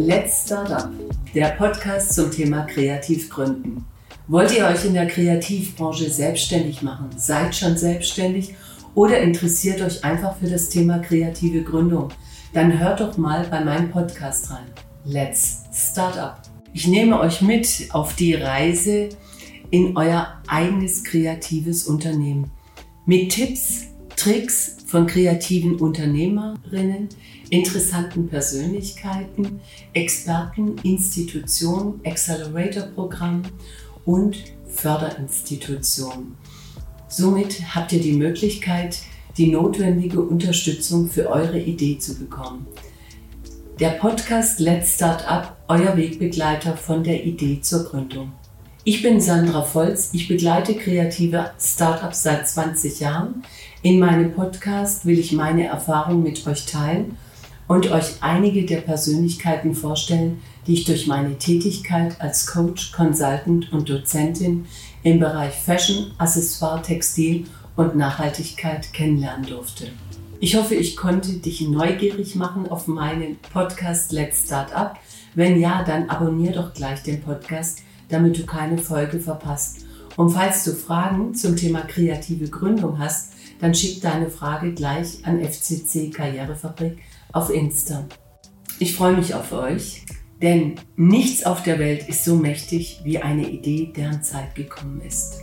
Let's Start Up, der Podcast zum Thema Kreativgründen. Wollt ihr euch in der Kreativbranche selbstständig machen? Seid schon selbstständig oder interessiert euch einfach für das Thema kreative Gründung? Dann hört doch mal bei meinem Podcast rein. Let's Start Up. Ich nehme euch mit auf die Reise in euer eigenes kreatives Unternehmen mit Tipps, Tricks von kreativen Unternehmerinnen, interessanten Persönlichkeiten, Experten, Institutionen, Accelerator-Programmen und Förderinstitutionen. Somit habt ihr die Möglichkeit, die notwendige Unterstützung für eure Idee zu bekommen. Der Podcast Let's Start Up, euer Wegbegleiter von der Idee zur Gründung. Ich bin Sandra Volz, ich begleite kreative Startups seit 20 Jahren. In meinem Podcast will ich meine Erfahrungen mit euch teilen und euch einige der Persönlichkeiten vorstellen, die ich durch meine Tätigkeit als Coach, Consultant und Dozentin im Bereich Fashion, Accessoire, Textil und Nachhaltigkeit kennenlernen durfte. Ich hoffe, ich konnte dich neugierig machen auf meinen Podcast Let's Start Up. Wenn ja, dann abonniere doch gleich den Podcast, damit du keine Folge verpasst. Und falls du Fragen zum Thema kreative Gründung hast, dann schick deine Frage gleich an FCC Karrierefabrik auf Insta. Ich freue mich auf euch, denn nichts auf der Welt ist so mächtig wie eine Idee, deren Zeit gekommen ist.